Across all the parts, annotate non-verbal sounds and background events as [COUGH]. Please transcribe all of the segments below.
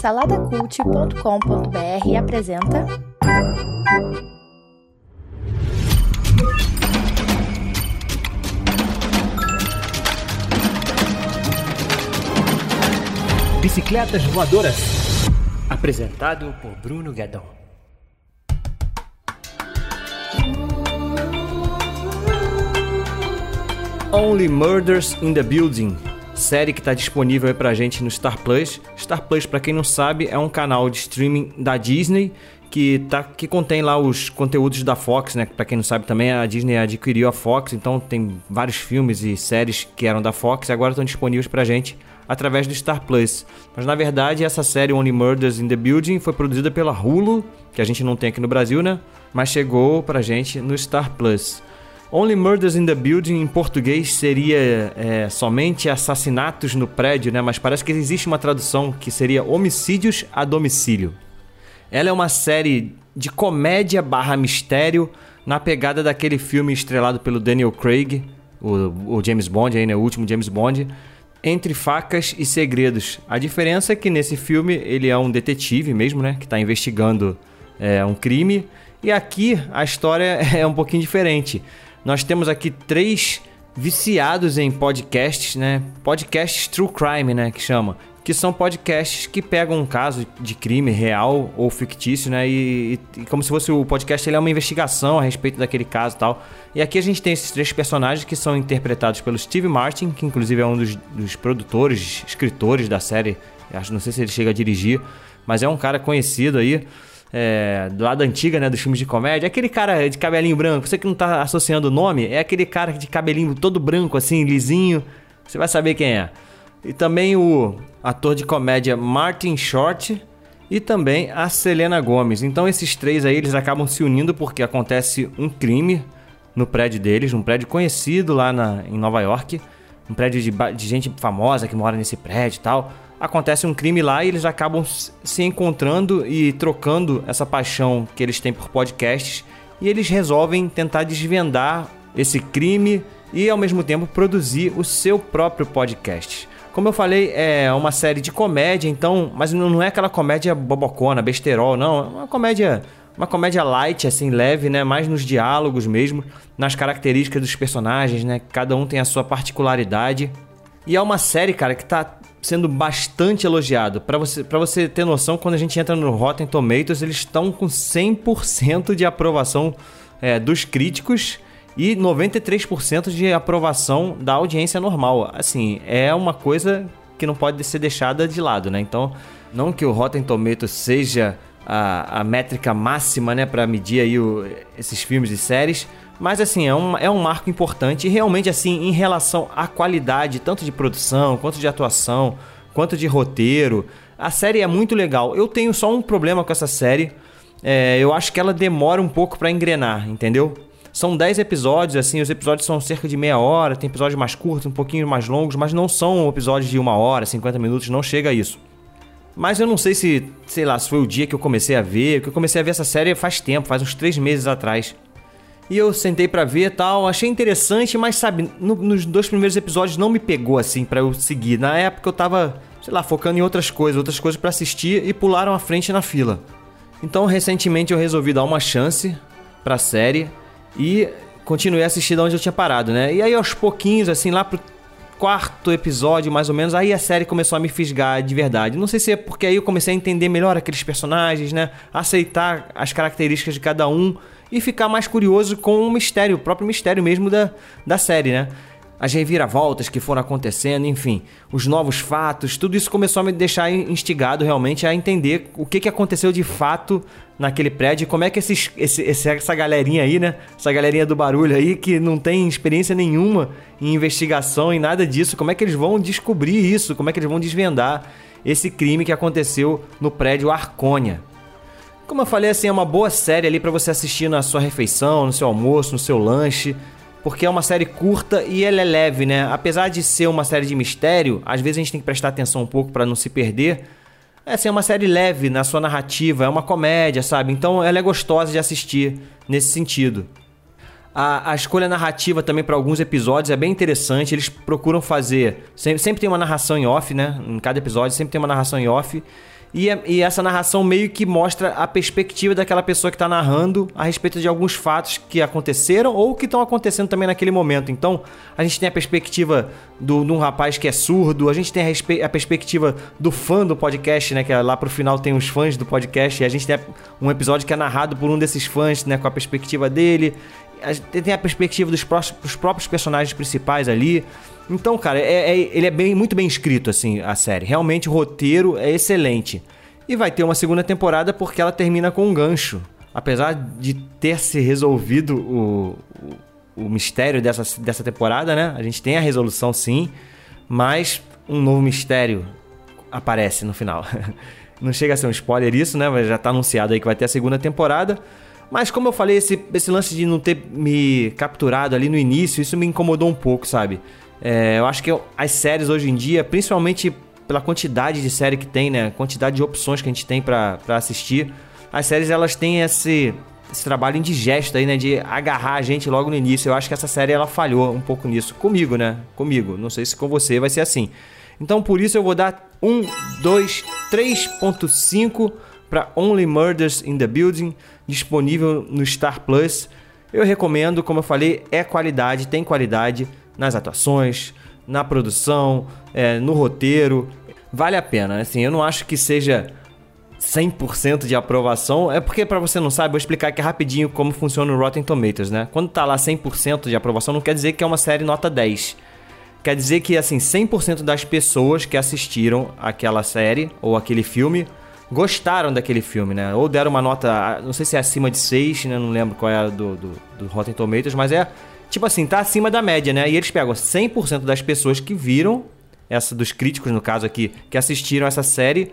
Saladacult.com.br apresenta. Bicicletas Voadoras. Apresentado por Bruno Guedon. Only Murders in the Building, série que está disponível aí pra gente no Star Plus. Star Plus, para quem não sabe, é um canal de streaming da Disney que, tá, que contém lá os conteúdos da Fox, né? Pra quem não sabe também, a Disney adquiriu a Fox, então tem vários filmes e séries que eram da Fox e agora estão disponíveis pra gente através do Star Plus. Mas na verdade, essa série Only Murders in the Building foi produzida pela Hulu, que a gente não tem aqui no Brasil, né? Mas chegou pra gente no Star Plus. Only Murders in the Building em português seria é, somente assassinatos no prédio, né? Mas parece que existe uma tradução que seria homicídios a domicílio. Ela é uma série de comédia barra mistério na pegada daquele filme estrelado pelo Daniel Craig, o, o James Bond, aí, né? o último James Bond, Entre Facas e Segredos. A diferença é que nesse filme ele é um detetive mesmo, né? Que está investigando é, um crime. E aqui a história [LAUGHS] é um pouquinho diferente. Nós temos aqui três viciados em podcasts, né? Podcasts True Crime, né? Que chama. Que são podcasts que pegam um caso de crime real ou fictício, né? E, e, como se fosse o podcast, ele é uma investigação a respeito daquele caso e tal. E aqui a gente tem esses três personagens que são interpretados pelo Steve Martin, que inclusive é um dos, dos produtores, escritores da série. Acho, não sei se ele chega a dirigir, mas é um cara conhecido aí é, do lado antiga, né, dos filmes de comédia, aquele cara de cabelinho branco, você que não tá associando o nome, é aquele cara de cabelinho todo branco, assim, lisinho, você vai saber quem é. E também o ator de comédia Martin Short e também a Selena Gomes. Então esses três aí, eles acabam se unindo porque acontece um crime no prédio deles, um prédio conhecido lá na, em Nova York, um prédio de, de gente famosa que mora nesse prédio e tal acontece um crime lá e eles acabam se encontrando e trocando essa paixão que eles têm por podcasts e eles resolvem tentar desvendar esse crime e ao mesmo tempo produzir o seu próprio podcast. Como eu falei, é uma série de comédia, então, mas não é aquela comédia bobocona, besterol, não, é uma comédia, uma comédia light assim, leve, né, mais nos diálogos mesmo, nas características dos personagens, né? Cada um tem a sua particularidade. E é uma série, cara, que tá sendo bastante elogiado. Para você, você ter noção, quando a gente entra no Rotten Tomatoes, eles estão com 100% de aprovação é, dos críticos e 93% de aprovação da audiência normal. Assim, é uma coisa que não pode ser deixada de lado, né? Então, não que o Rotten Tomatoes seja a, a métrica máxima, né, para medir aí o, esses filmes e séries, mas assim, é um, é um marco importante e realmente assim, em relação à qualidade, tanto de produção, quanto de atuação, quanto de roteiro, a série é muito legal. Eu tenho só um problema com essa série. É, eu acho que ela demora um pouco para engrenar, entendeu? São 10 episódios, assim, os episódios são cerca de meia hora, tem episódios mais curtos, um pouquinho mais longos, mas não são episódios de uma hora, 50 minutos, não chega a isso. Mas eu não sei se, sei lá, se foi o dia que eu comecei a ver, que eu comecei a ver essa série faz tempo, faz uns 3 meses atrás. E eu sentei para ver tal, achei interessante, mas sabe, no, nos dois primeiros episódios não me pegou assim para eu seguir. Na época eu tava, sei lá, focando em outras coisas, outras coisas para assistir e pularam à frente na fila. Então recentemente eu resolvi dar uma chance pra série e continuei assistindo onde eu tinha parado, né? E aí aos pouquinhos, assim, lá pro quarto episódio, mais ou menos, aí a série começou a me fisgar de verdade. Não sei se é porque aí eu comecei a entender melhor aqueles personagens, né? Aceitar as características de cada um e ficar mais curioso com o mistério, o próprio mistério mesmo da, da série, né? As reviravoltas que foram acontecendo, enfim, os novos fatos, tudo isso começou a me deixar instigado realmente a entender o que, que aconteceu de fato naquele prédio, como é que esses, esse, essa galerinha aí, né? Essa galerinha do barulho aí que não tem experiência nenhuma em investigação e nada disso, como é que eles vão descobrir isso? Como é que eles vão desvendar esse crime que aconteceu no prédio Arcônia? Como eu falei, assim, é uma boa série ali para você assistir na sua refeição, no seu almoço, no seu lanche, porque é uma série curta e ela é leve, né? Apesar de ser uma série de mistério, às vezes a gente tem que prestar atenção um pouco para não se perder. É assim, é uma série leve na sua narrativa, é uma comédia, sabe? Então ela é gostosa de assistir nesse sentido. A, a escolha narrativa também para alguns episódios é bem interessante. Eles procuram fazer. Sempre, sempre tem uma narração em off, né? Em cada episódio sempre tem uma narração em off. E, e, essa narração meio que mostra a perspectiva daquela pessoa que está narrando a respeito de alguns fatos que aconteceram ou que estão acontecendo também naquele momento. Então, a gente tem a perspectiva do, de um rapaz que é surdo, a gente tem a, a, perspectiva do fã do podcast, né? Que lá pro final tem os fãs do podcast, e a gente tem um episódio que é narrado por um desses fãs, né? Com a perspectiva dele. Tem a perspectiva dos, dos próprios personagens principais ali. Então, cara, é, é, ele é bem, muito bem escrito, assim, a série. Realmente o roteiro é excelente. E vai ter uma segunda temporada porque ela termina com um gancho. Apesar de ter se resolvido o, o, o mistério dessa, dessa temporada, né? A gente tem a resolução sim, mas um novo mistério aparece no final. [LAUGHS] Não chega a ser um spoiler isso, né? Já tá anunciado aí que vai ter a segunda temporada. Mas como eu falei, esse, esse lance de não ter me capturado ali no início, isso me incomodou um pouco, sabe? É, eu acho que as séries hoje em dia, principalmente pela quantidade de série que tem, né? Quantidade de opções que a gente tem para assistir. As séries elas têm esse, esse trabalho indigesto aí, né? De agarrar a gente logo no início. Eu acho que essa série ela falhou um pouco nisso. Comigo, né? Comigo. Não sei se com você vai ser assim. Então por isso eu vou dar 1, 2, 3.5 para Only Murders in the Building, disponível no Star Plus. Eu recomendo, como eu falei, é qualidade, tem qualidade nas atuações, na produção, é, no roteiro. Vale a pena. Assim, eu não acho que seja 100% de aprovação. É porque, para você não sabe, vou explicar aqui rapidinho como funciona o Rotten Tomatoes, né? Quando tá lá 100% de aprovação, não quer dizer que é uma série nota 10. Quer dizer que, assim, 100% das pessoas que assistiram aquela série ou aquele filme gostaram daquele filme, né? Ou deram uma nota, não sei se é acima de 6, né? Não lembro qual é a do, do, do Rotten Tomatoes, mas é tipo assim, tá acima da média, né? E eles pegam 100% das pessoas que viram, essa dos críticos no caso aqui, que assistiram essa série,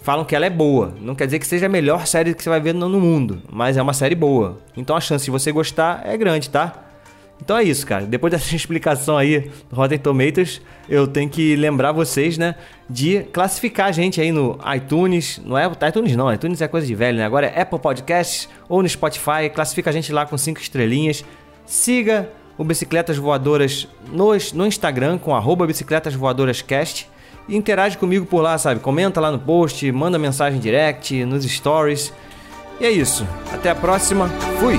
falam que ela é boa. Não quer dizer que seja a melhor série que você vai ver no mundo, mas é uma série boa. Então a chance de você gostar é grande, tá? Então é isso, cara. Depois dessa [LAUGHS] explicação aí do Rotten Tomatoes, eu tenho que lembrar vocês, né, de classificar a gente aí no iTunes, não é iTunes não, iTunes é coisa de velho, né? Agora é Apple Podcasts ou no Spotify, classifica a gente lá com cinco estrelinhas. Siga o Bicicletas Voadoras no, no Instagram com arroba Bicicletas Voadoras Cast e interage comigo por lá, sabe? Comenta lá no post, manda mensagem direct, nos stories. E é isso. Até a próxima. Fui!